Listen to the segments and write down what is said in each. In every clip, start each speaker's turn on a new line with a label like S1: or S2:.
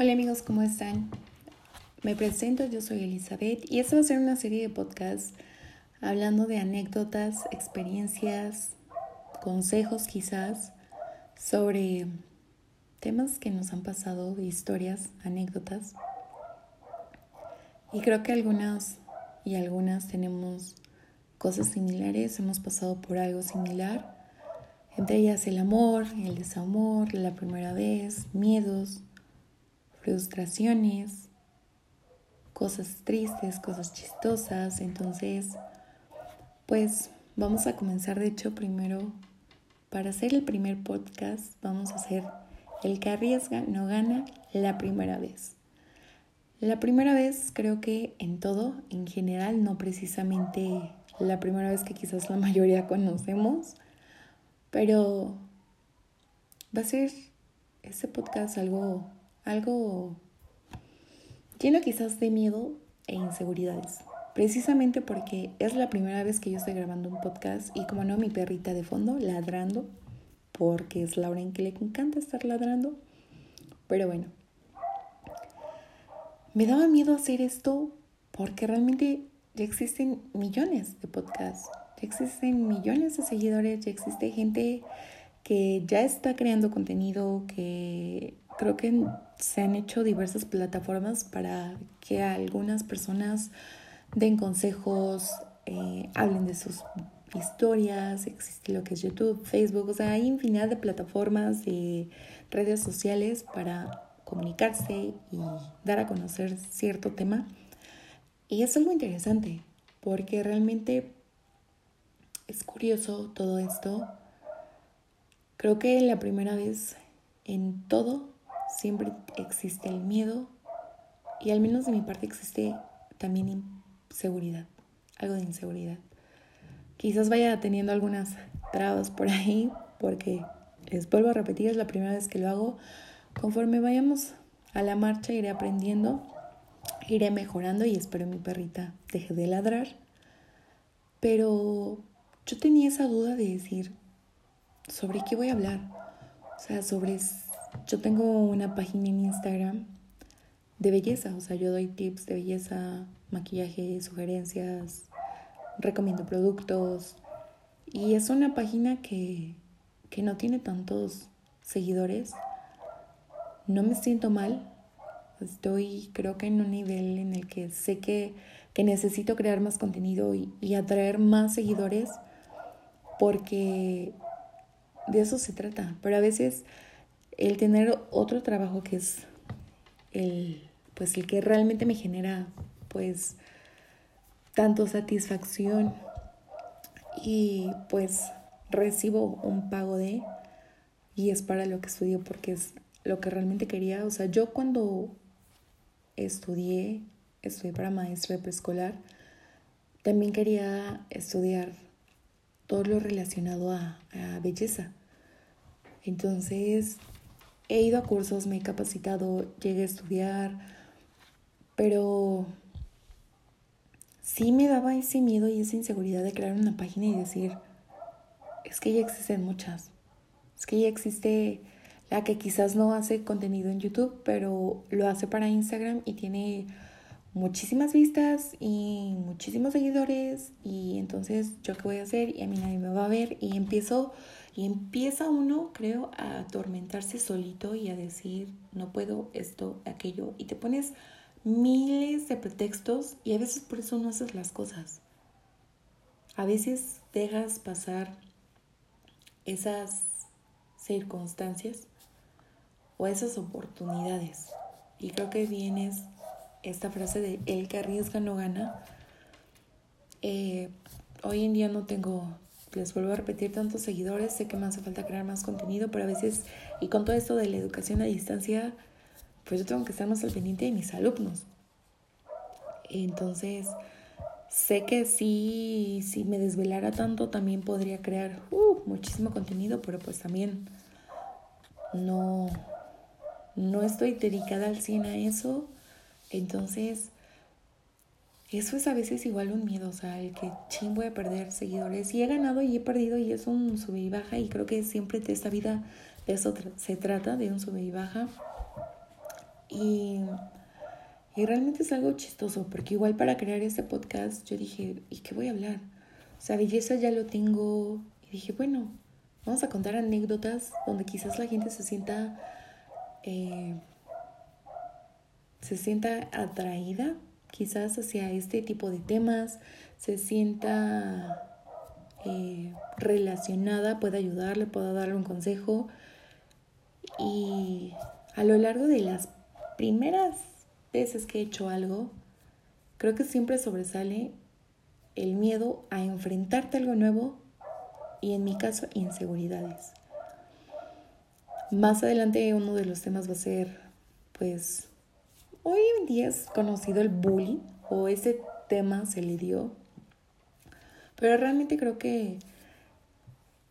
S1: Hola amigos, ¿cómo están? Me presento, yo soy Elizabeth y esta va a ser una serie de podcasts hablando de anécdotas, experiencias, consejos quizás sobre temas que nos han pasado, historias, anécdotas. Y creo que algunas y algunas tenemos cosas similares, hemos pasado por algo similar, entre ellas el amor, el desamor, la primera vez, miedos, frustraciones, cosas tristes, cosas chistosas. Entonces, pues vamos a comenzar, de hecho, primero, para hacer el primer podcast, vamos a hacer el que arriesga no gana la primera vez. La primera vez creo que en todo, en general, no precisamente la primera vez que quizás la mayoría conocemos, pero va a ser este podcast algo algo lleno quizás de miedo e inseguridades. Precisamente porque es la primera vez que yo estoy grabando un podcast y como no, mi perrita de fondo ladrando, porque es la hora en que le encanta estar ladrando. Pero bueno, me daba miedo hacer esto porque realmente ya existen millones de podcasts, ya existen millones de seguidores, ya existe gente que ya está creando contenido, que creo que se han hecho diversas plataformas para que algunas personas den consejos, eh, hablen de sus historias, existe lo que es YouTube, Facebook, o sea, hay infinidad de plataformas y redes sociales para comunicarse y dar a conocer cierto tema. Y es algo interesante, porque realmente es curioso todo esto. Creo que la primera vez en todo siempre existe el miedo y al menos de mi parte existe también inseguridad, algo de inseguridad. Quizás vaya teniendo algunas trabas por ahí porque les vuelvo a repetir, es la primera vez que lo hago. Conforme vayamos a la marcha iré aprendiendo, iré mejorando y espero mi perrita deje de ladrar. Pero yo tenía esa duda de decir, ¿sobre qué voy a hablar? O sea, sobre yo tengo una página en Instagram de belleza, o sea, yo doy tips de belleza, maquillaje, sugerencias, recomiendo productos. Y es una página que, que no tiene tantos seguidores. No me siento mal, estoy creo que en un nivel en el que sé que, que necesito crear más contenido y, y atraer más seguidores porque de eso se trata, pero a veces el tener otro trabajo que es el, pues el que realmente me genera, pues, tanto satisfacción y pues recibo un pago de y es para lo que estudio porque es lo que realmente quería. O sea, yo cuando estudié, estudié para maestra de preescolar, también quería estudiar todo lo relacionado a, a belleza. Entonces, he ido a cursos, me he capacitado, llegué a estudiar, pero sí me daba ese miedo y esa inseguridad de crear una página y decir, es que ya existen muchas, es que ya existe la que quizás no hace contenido en YouTube, pero lo hace para Instagram y tiene muchísimas vistas y muchísimos seguidores y entonces yo qué voy a hacer y a mí nadie me va a ver y empiezo y empieza uno, creo, a atormentarse solito y a decir, no puedo esto, aquello, y te pones miles de pretextos y a veces por eso no haces las cosas. A veces dejas pasar esas circunstancias o esas oportunidades. Y creo que viene esta frase de el que arriesga no gana. Eh, hoy en día no tengo les vuelvo a repetir, tantos seguidores, sé que me hace falta crear más contenido, pero a veces, y con todo esto de la educación a distancia, pues yo tengo que estar más al pendiente de mis alumnos. Entonces, sé que si, si me desvelara tanto, también podría crear uh, muchísimo contenido, pero pues también no, no estoy dedicada al 100 a eso. Entonces, eso es a veces igual un miedo, o sea, el que ching voy a perder seguidores. Y he ganado y he perdido y es un sube y baja y creo que siempre de esta vida de eso se trata, de un sube y baja. Y, y realmente es algo chistoso, porque igual para crear este podcast yo dije, ¿y qué voy a hablar? O sea, belleza ya lo tengo. Y dije, bueno, vamos a contar anécdotas donde quizás la gente se sienta... Eh, se sienta atraída quizás hacia este tipo de temas, se sienta eh, relacionada, pueda ayudarle, pueda darle un consejo. Y a lo largo de las primeras veces que he hecho algo, creo que siempre sobresale el miedo a enfrentarte a algo nuevo y en mi caso inseguridades. Más adelante uno de los temas va a ser, pues, hoy en día es conocido el bullying o ese tema se le dio pero realmente creo que,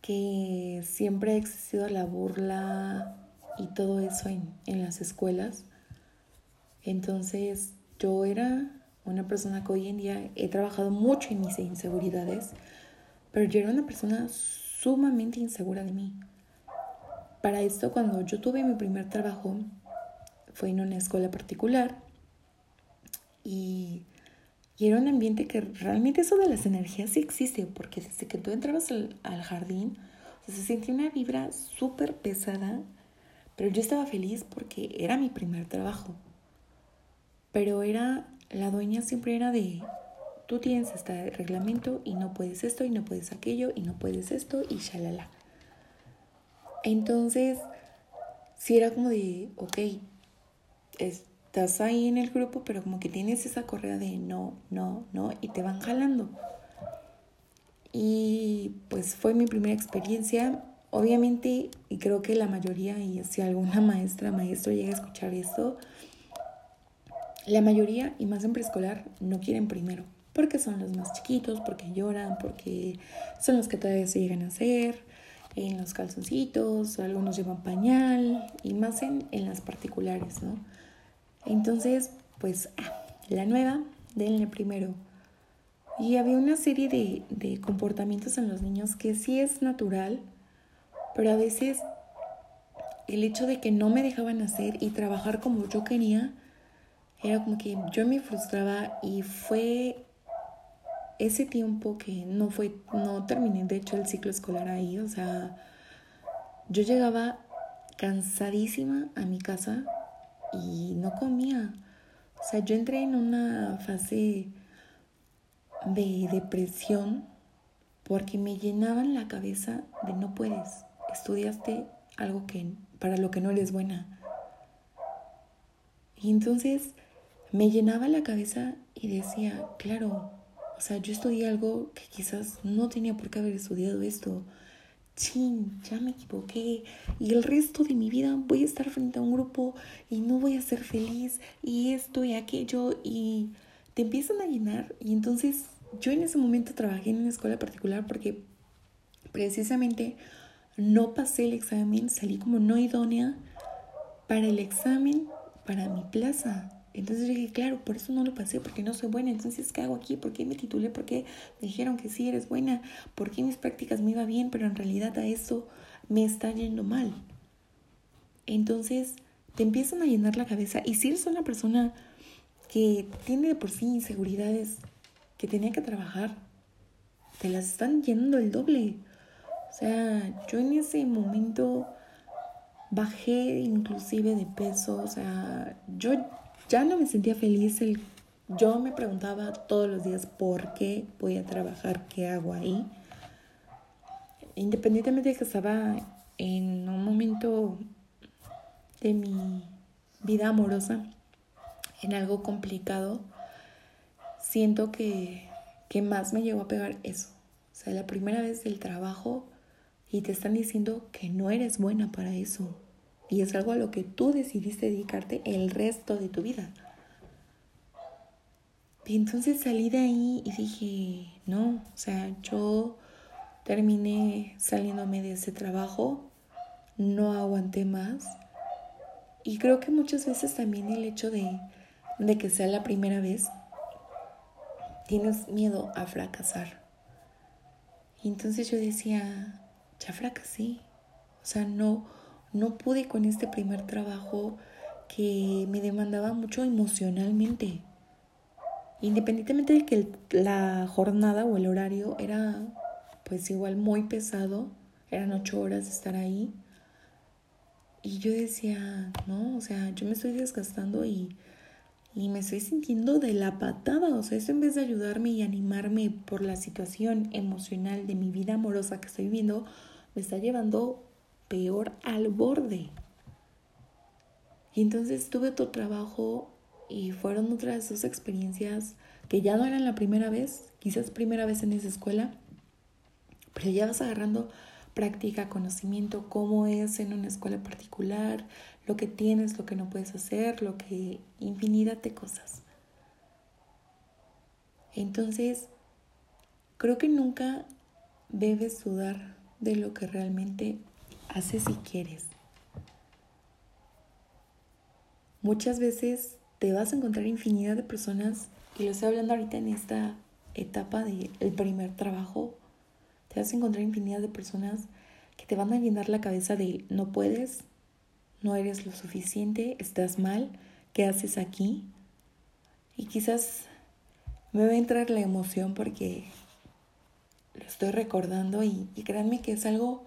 S1: que siempre ha existido la burla y todo eso en, en las escuelas. Entonces yo era una persona que hoy en día he trabajado mucho en mis inseguridades, pero yo era una persona sumamente insegura de mí. Para esto, cuando yo tuve mi primer trabajo, fue en una escuela particular y y era un ambiente que realmente eso de las energías sí existe, porque desde que tú entrabas al, jardín, se sentía una vibra súper pesada, pero yo estaba feliz porque era mi primer trabajo. Pero era, la dueña siempre era de, tú tienes este reglamento y no puedes esto y no puedes aquello y no puedes esto y shalala. Entonces, sí era como de, ok, estás ahí en el grupo, pero como que tienes esa correa de no, no, no, y te van jalando. Y pues fue mi primera experiencia. Obviamente, y creo que la mayoría, y si alguna maestra, maestro llega a escuchar esto, la mayoría, y más en preescolar, no quieren primero, porque son los más chiquitos, porque lloran, porque son los que todavía se llegan a hacer, en los calzoncitos, algunos llevan pañal, y más en, en las particulares, ¿no? Entonces, pues, ah, la nueva, denle primero. Y había una serie de, de comportamientos en los niños que sí es natural, pero a veces el hecho de que no me dejaban hacer y trabajar como yo quería, era como que yo me frustraba y fue ese tiempo que no fue, no terminé de hecho el ciclo escolar ahí, o sea, yo llegaba cansadísima a mi casa y no comía. O sea, yo entré en una fase de depresión porque me llenaban la cabeza de no puedes, estudiaste algo que para lo que no eres buena. Y entonces me llenaba la cabeza y decía, claro, o sea, yo estudié algo que quizás no tenía por qué haber estudiado esto chin, ya me equivoqué y el resto de mi vida voy a estar frente a un grupo y no voy a ser feliz y esto y aquello y te empiezan a llenar y entonces yo en ese momento trabajé en una escuela particular porque precisamente no pasé el examen, salí como no idónea para el examen para mi plaza. Entonces dije, claro, por eso no lo pasé, porque no soy buena. Entonces, ¿qué hago aquí? ¿Por qué me titulé? ¿Por qué me dijeron que sí eres buena? ¿Por qué mis prácticas me iba bien? Pero en realidad a eso me está yendo mal. Entonces, te empiezan a llenar la cabeza. Y si eres una persona que tiene por sí inseguridades que tenía que trabajar, te las están llenando el doble. O sea, yo en ese momento bajé inclusive de peso. O sea, yo ya no me sentía feliz. El, yo me preguntaba todos los días por qué voy a trabajar, qué hago ahí. Independientemente de que estaba en un momento de mi vida amorosa, en algo complicado, siento que, que más me llegó a pegar eso. O sea, la primera vez del trabajo y te están diciendo que no eres buena para eso, y es algo a lo que tú decidiste dedicarte el resto de tu vida. Y entonces salí de ahí y dije, no, o sea, yo terminé saliéndome de ese trabajo, no aguanté más. Y creo que muchas veces también el hecho de, de que sea la primera vez, tienes miedo a fracasar. Y entonces yo decía, ya fracasé. O sea, no, no pude con este primer trabajo que me demandaba mucho emocionalmente. Independientemente de que la jornada o el horario era pues igual muy pesado, eran ocho horas de estar ahí. Y yo decía, no, o sea, yo me estoy desgastando y, y me estoy sintiendo de la patada. O sea, eso en vez de ayudarme y animarme por la situación emocional de mi vida amorosa que estoy viviendo, me está llevando peor al borde. Y entonces tuve otro trabajo y fueron otras dos experiencias que ya no eran la primera vez, quizás primera vez en esa escuela, pero ya vas agarrando práctica, conocimiento, cómo es en una escuela particular, lo que tienes, lo que no puedes hacer, lo que infinidad de cosas. Entonces, creo que nunca debes dudar de lo que realmente haces y quieres. Muchas veces te vas a encontrar infinidad de personas, y lo estoy hablando ahorita en esta etapa del primer trabajo, te vas a encontrar infinidad de personas que te van a llenar la cabeza de no puedes, no eres lo suficiente, estás mal, ¿qué haces aquí? Y quizás me va a entrar la emoción porque lo estoy recordando y, créanme que es algo,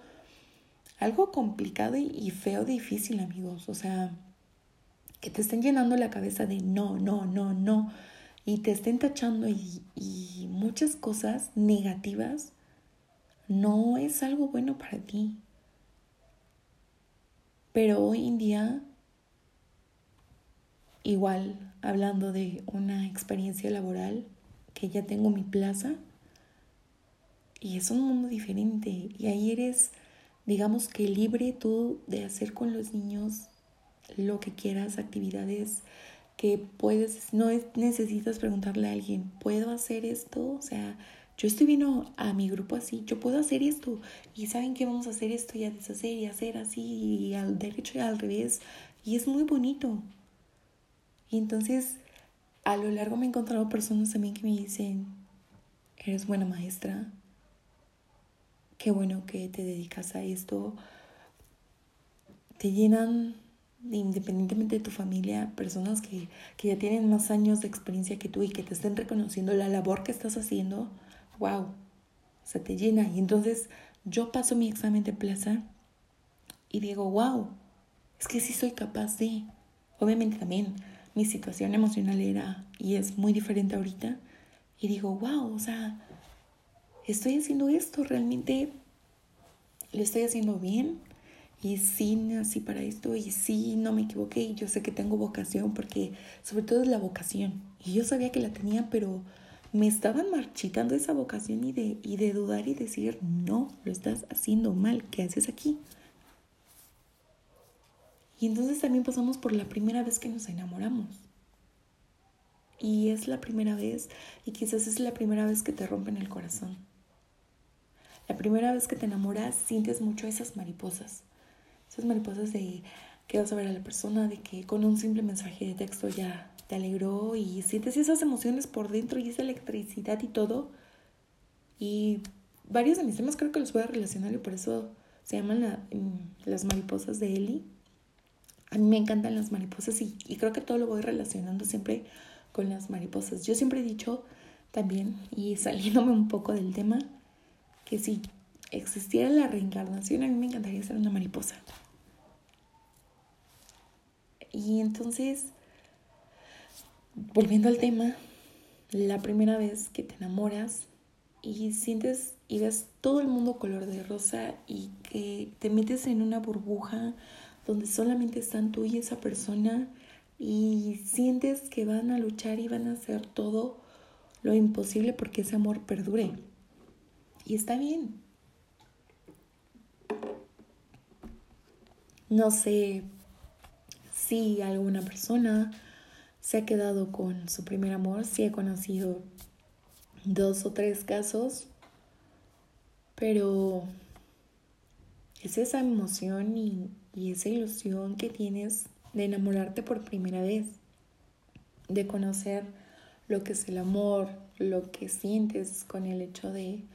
S1: algo complicado y, feo, difícil amigos. O sea, que te estén llenando la cabeza de no, no, no, no, y te estén tachando y muchas cosas negativas no es algo bueno para ti. Pero hoy en día, igual hablando de una experiencia laboral, que ya tengo mi plaza, y es un mundo diferente, y ahí eres, digamos que libre tú de hacer con los niños lo que quieras, actividades que puedes, no necesitas preguntarle a alguien, ¿puedo hacer esto? O sea, yo estoy viendo a mi grupo así, yo puedo hacer esto y saben que vamos a hacer esto y a deshacer y hacer así y al derecho y al revés y es muy bonito. Y entonces a lo largo me he encontrado personas también que me dicen, eres buena maestra, qué bueno que te dedicas a esto, te llenan independientemente de tu familia, personas que, que ya tienen más años de experiencia que tú y que te estén reconociendo la labor que estás haciendo wow, se te llena. Y entonces yo paso mi examen de plaza y digo, wow, es que sí soy capaz de. Obviamente también mi situación emocional era y es muy diferente ahorita. Y digo, wow, o sea, estoy haciendo esto, realmente lo estoy haciendo bien. Y sí nací para esto y sí no me equivoqué. Y yo sé que tengo vocación porque sobre todo es la vocación. Y yo sabía que la tenía, pero me estaban marchitando esa vocación y de, y de dudar y decir, no, lo estás haciendo mal, ¿qué haces aquí? Y entonces también pasamos por la primera vez que nos enamoramos. Y es la primera vez, y quizás es la primera vez que te rompen el corazón. La primera vez que te enamoras sientes mucho esas mariposas. Esas mariposas de que vas a ver a la persona, de que con un simple mensaje de texto ya te alegró y sientes esas emociones por dentro y esa electricidad y todo. Y varios de mis temas creo que los voy a relacionar y por eso se llaman las mariposas de Eli. A mí me encantan las mariposas y, y creo que todo lo voy relacionando siempre con las mariposas. Yo siempre he dicho también, y saliéndome un poco del tema, que si existiera la reencarnación, a mí me encantaría ser una mariposa. Y entonces volviendo al tema, la primera vez que te enamoras y sientes y ves todo el mundo color de rosa y que te metes en una burbuja donde solamente están tú y esa persona y sientes que van a luchar y van a hacer todo lo imposible porque ese amor perdure. Y está bien. No sé si alguna persona se ha quedado con su primer amor. Sí he conocido dos o tres casos, pero es esa emoción y esa ilusión que tienes de enamorarte por primera vez, de conocer lo que es el amor, lo que sientes con el hecho de,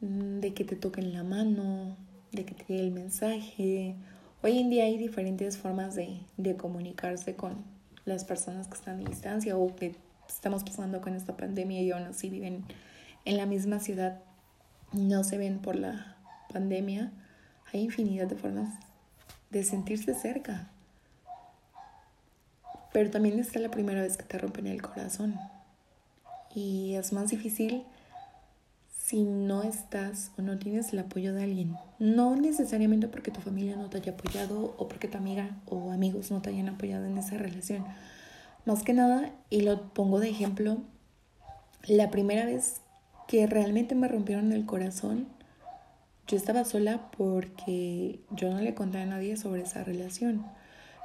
S1: de que te toquen la mano, de que te llegue el mensaje, Hoy en día hay diferentes formas de, de comunicarse con las personas que están a distancia o que estamos pasando con esta pandemia y aún así viven en la misma ciudad, no se ven por la pandemia. Hay infinidad de formas de sentirse cerca. Pero también está la primera vez que te rompen el corazón. Y es más difícil si no estás o no tienes el apoyo de alguien. No necesariamente porque tu familia no te haya apoyado o porque tu amiga o amigos no te hayan apoyado en esa relación. Más que nada, y lo pongo de ejemplo, la primera vez que realmente me rompieron el corazón, yo estaba sola porque yo no le conté a nadie sobre esa relación.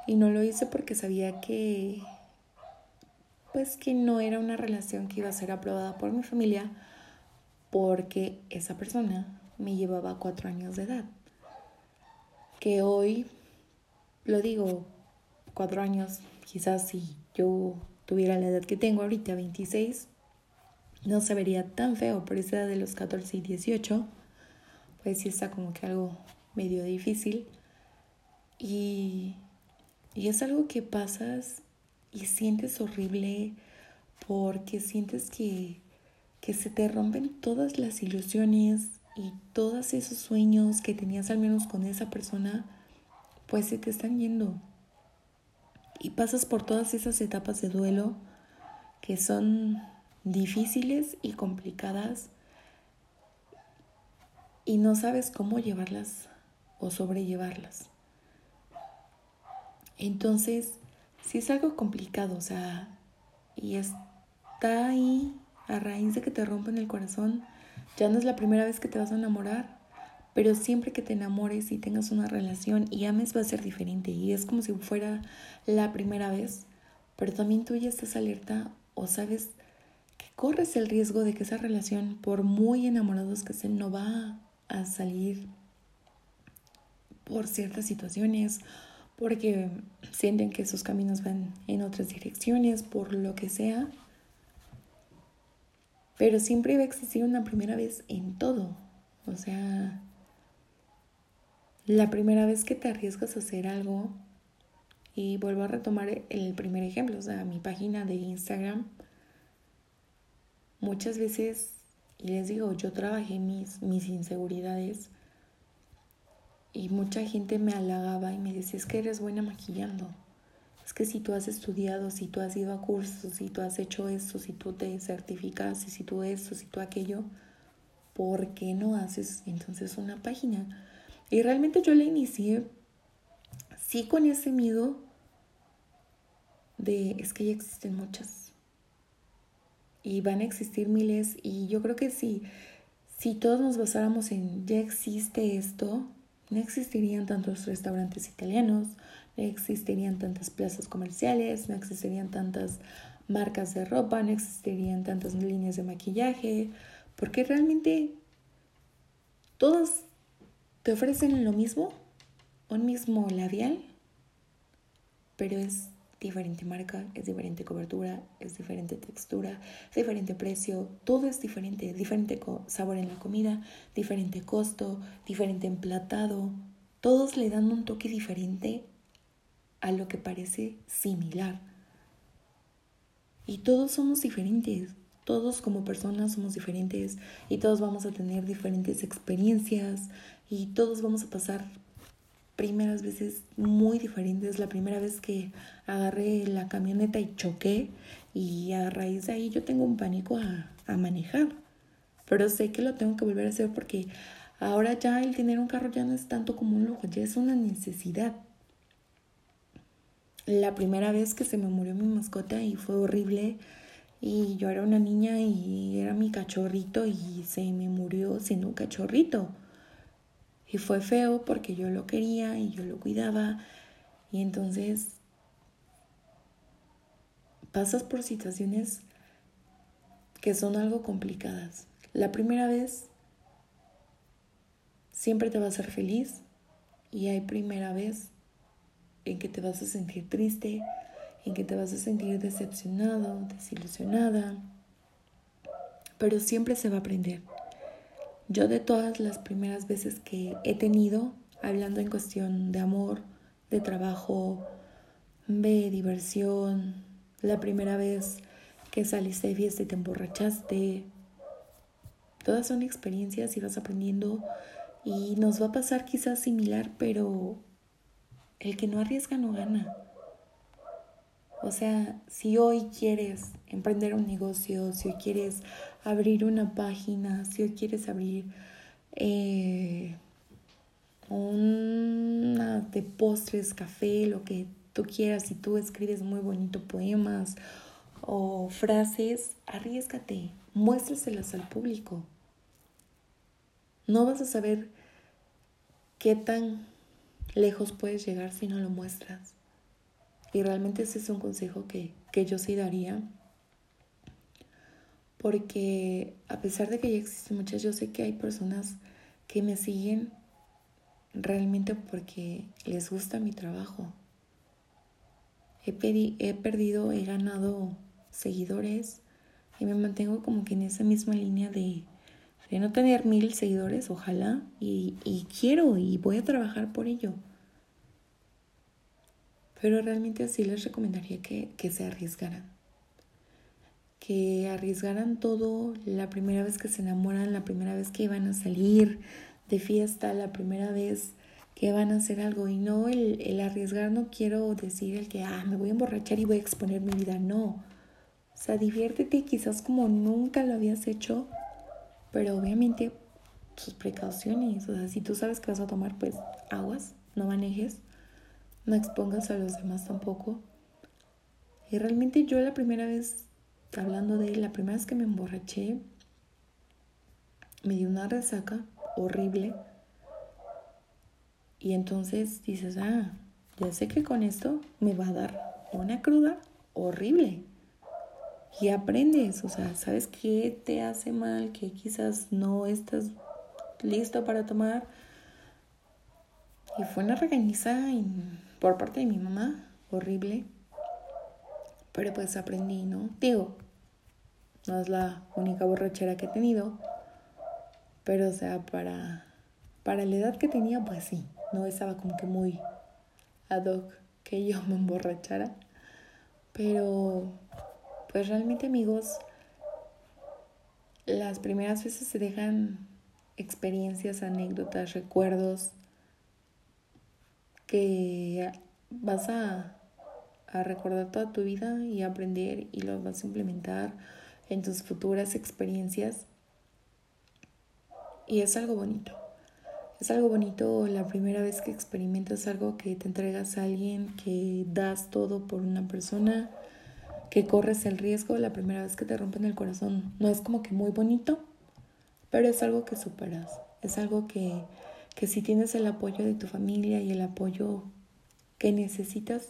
S1: Y no lo hice porque sabía que, pues que no era una relación que iba a ser aprobada por mi familia porque esa persona me llevaba cuatro años de edad. Que hoy, lo digo, cuatro años, quizás si yo tuviera la edad que tengo ahorita, 26, no se vería tan feo por esa edad de los 14 y 18, pues sí está como que algo medio difícil. Y, y es algo que pasas y sientes horrible porque sientes que que se te rompen todas las ilusiones y todos esos sueños que tenías al menos con esa persona, pues se te están yendo. Y pasas por todas esas etapas de duelo que son difíciles y complicadas y no sabes cómo llevarlas o sobrellevarlas. Entonces, si es algo complicado, o sea, y está ahí a raíz de que te rompen el corazón, ya no es la primera vez que te vas a enamorar, pero siempre que te enamores y tengas una relación y ames va a ser diferente y es como si fuera la primera vez, pero también tú ya estás alerta o sabes que corres el riesgo de que esa relación, por muy enamorados que estén, no va a salir por ciertas situaciones, porque sienten que sus caminos van en otras direcciones, por lo que sea. Pero siempre iba a existir una primera vez en todo. O sea, la primera vez que te arriesgas a hacer algo, y vuelvo a retomar el primer ejemplo, o sea, mi página de Instagram, muchas veces, y les digo, yo trabajé mis, mis inseguridades y mucha gente me halagaba y me decía, es que eres buena maquillando es que si tú has estudiado, si tú has ido a cursos, si tú has hecho esto, si tú te certificas, si tú esto, si tú aquello, ¿por qué no haces entonces una página? Y realmente yo la inicié, sí con ese miedo de, es que ya existen muchas. Y van a existir miles. Y yo creo que si, todos nos basáramos en, ya existe esto, no existirían tantos restaurantes italianos, no existirían tantas plazas comerciales, no existirían tantas marcas de ropa, no existirían tantas líneas de maquillaje, porque realmente todas te ofrecen lo mismo, un mismo labial, pero es diferente marca, es diferente cobertura, es diferente textura, diferente precio, todo es diferente, diferente sabor en la comida, diferente costo, diferente emplatado, todos le dan un toque diferente a lo que parece similar. Y todos somos diferentes, todos como personas somos diferentes y todos vamos a tener diferentes experiencias y todos vamos a pasar primeras veces muy diferentes. La primera vez que agarré la camioneta y choqué y a raíz de ahí yo tengo un pánico a, a manejar. Pero sé que lo tengo que volver a hacer porque ahora ya el tener un carro ya no es tanto como un lujo, ya es una necesidad la primera vez que se me murió mi mascota y fue horrible. Y yo era una niña y era mi cachorrito y se me murió siendo un cachorrito. Y fue feo porque yo lo quería y yo lo cuidaba. Y entonces pasas por situaciones que son algo complicadas. La primera vez siempre te va a hacer feliz y hay primera vez en que te vas a sentir triste, en que te vas a sentir decepcionado, desilusionada, pero siempre se va a aprender. Yo de todas las primeras veces que he tenido, hablando en cuestión de amor, de trabajo, de diversión, la primera vez que saliste de fiesta y te emborrachaste. Todas son experiencias y vas aprendiendo y nos va a pasar quizás similar, pero el que no arriesga no gana. O sea, si hoy quieres emprender un negocio, si hoy quieres abrir una página, si hoy quieres abrir eh, una de postres, café, lo que tú quieras, si tú escribes muy bonito poemas o frases, arriesgate, muéstraselas al público. No vas a saber qué tan lejos puedes llegar si no lo muestras. Y realmente ese es un consejo que, que yo sí daría. Porque a pesar de que ya existen muchas, yo sé que hay personas que me siguen realmente porque les gusta mi trabajo. He, he perdido, he ganado seguidores y me mantengo como que en esa misma línea de, de no tener mil seguidores, ojalá, y, y, quiero y voy a trabajar por ello. Pero realmente así les recomendaría que, que se arriesgaran. Que arriesgaran todo la primera vez que se enamoran, la primera vez que iban a salir de fiesta, la primera vez que van a hacer algo. Y no el, el arriesgar, no quiero decir el que, ah, me voy a emborrachar y voy a exponer mi vida. No. O sea, diviértete quizás como nunca lo habías hecho pero obviamente sus precauciones, o sea, si tú sabes que vas a tomar, pues aguas, no manejes, no expongas a los demás tampoco. Y realmente yo la primera vez, hablando de la primera vez que me emborraché, me dio una resaca horrible. Y entonces dices, ah, ya sé que con esto me va a dar una cruda horrible y aprendes, o sea, sabes qué te hace mal, que quizás no estás listo para tomar. Y fue una regañiza por parte de mi mamá, horrible. Pero pues aprendí, ¿no? Digo, no es la única borrachera que he tenido. Pero o sea, para, para la edad que tenía, pues sí, no estaba como que muy ad hoc que yo me emborrachara. Pero pues realmente amigos, las primeras veces se dejan experiencias, anécdotas, recuerdos que vas a, a recordar toda tu vida y aprender y los vas a implementar en tus futuras experiencias. Y es algo bonito. Es algo bonito la primera vez que experimentas algo que te entregas a alguien, que das todo por una persona que corres el riesgo la primera vez que te rompen el corazón. No es como que muy bonito, pero es algo que superas. Es algo que, que si tienes el apoyo de tu familia y el apoyo que necesitas,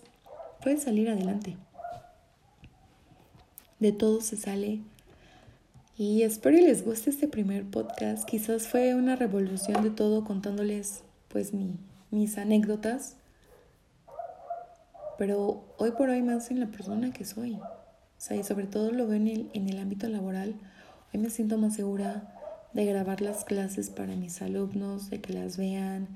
S1: puedes salir adelante. De todo se sale. Y espero que les guste este primer podcast. Quizás fue una revolución de todo contándoles pues mi, mis anécdotas pero hoy por hoy me hacen la persona que soy. O sea, y sobre todo lo veo en el, en el ámbito laboral. Hoy me siento más segura de grabar las clases para mis alumnos, de que las vean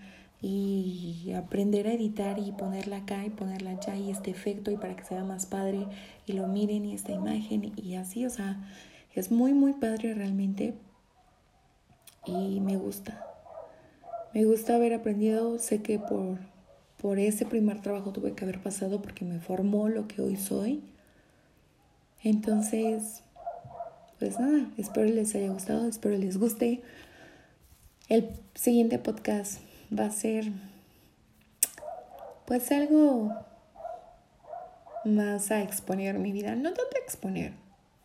S1: y aprender a editar y ponerla acá y ponerla allá y este efecto y para que sea más padre y lo miren y esta imagen y así, o sea, es muy muy padre realmente y me gusta. Me gusta haber aprendido, sé que por por ese primer trabajo tuve que haber pasado porque me formó lo que hoy soy. Entonces, pues nada, espero les haya gustado, espero les guste. El siguiente podcast va a ser pues algo más a exponer mi vida, no tanto a exponer,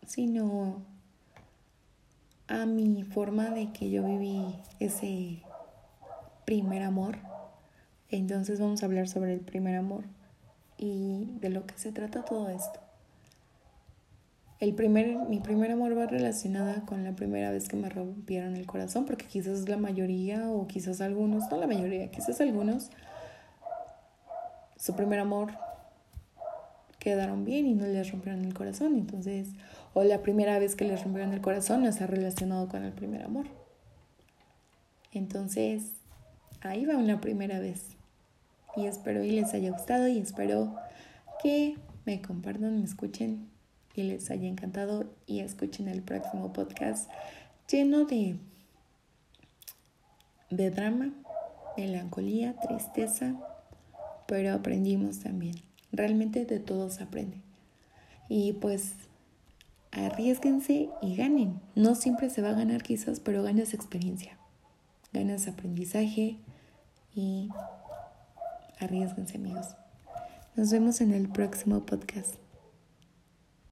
S1: sino a mi forma de que yo viví ese primer amor entonces vamos a hablar sobre el primer amor y de lo que se trata todo esto. El primer, mi primer amor va relacionada con la primera vez que me rompieron el corazón, porque quizás la mayoría o quizás algunos, no la mayoría, quizás algunos, su primer amor quedaron bien y no les rompieron el corazón. Entonces, o la primera vez que les rompieron el corazón no está relacionado con el primer amor. Entonces, ahí va una primera vez. Y espero y les haya gustado y espero que me compartan, me escuchen y les haya encantado y escuchen el próximo podcast lleno de, de drama, melancolía, tristeza, pero aprendimos también. Realmente de todos aprende. Y pues arriesguense y ganen. No siempre se va a ganar quizás, pero ganas experiencia, ganas aprendizaje y arriesguense amigos. Nos vemos en el próximo podcast.